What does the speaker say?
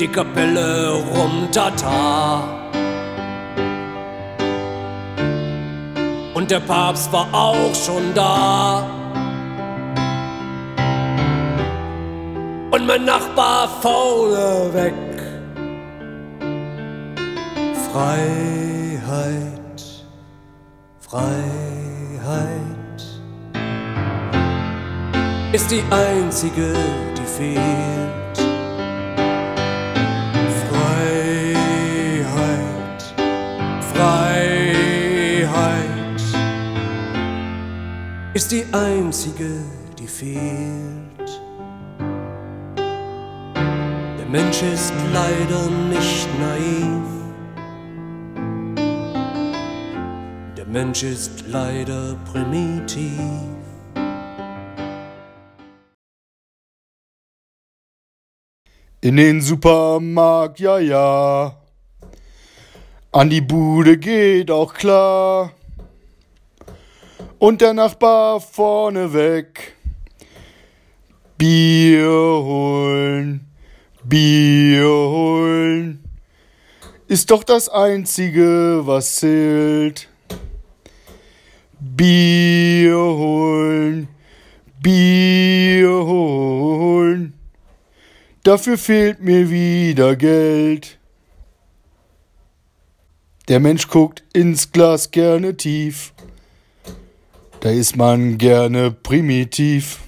die Kapelle rum, tata. Und der Papst war auch schon da. Und mein Nachbar vorne weg. Freiheit, Freiheit ist die einzige, die fehlt. Ist die einzige, die fehlt. Der Mensch ist leider nicht naiv. Der Mensch ist leider primitiv. In den Supermarkt, ja, ja. An die Bude geht auch klar. Und der Nachbar vorne weg. Bier holen, Bier holen. Ist doch das Einzige, was zählt. Bier holen, Bier holen. Dafür fehlt mir wieder Geld. Der Mensch guckt ins Glas gerne tief. Da ist man gerne primitiv.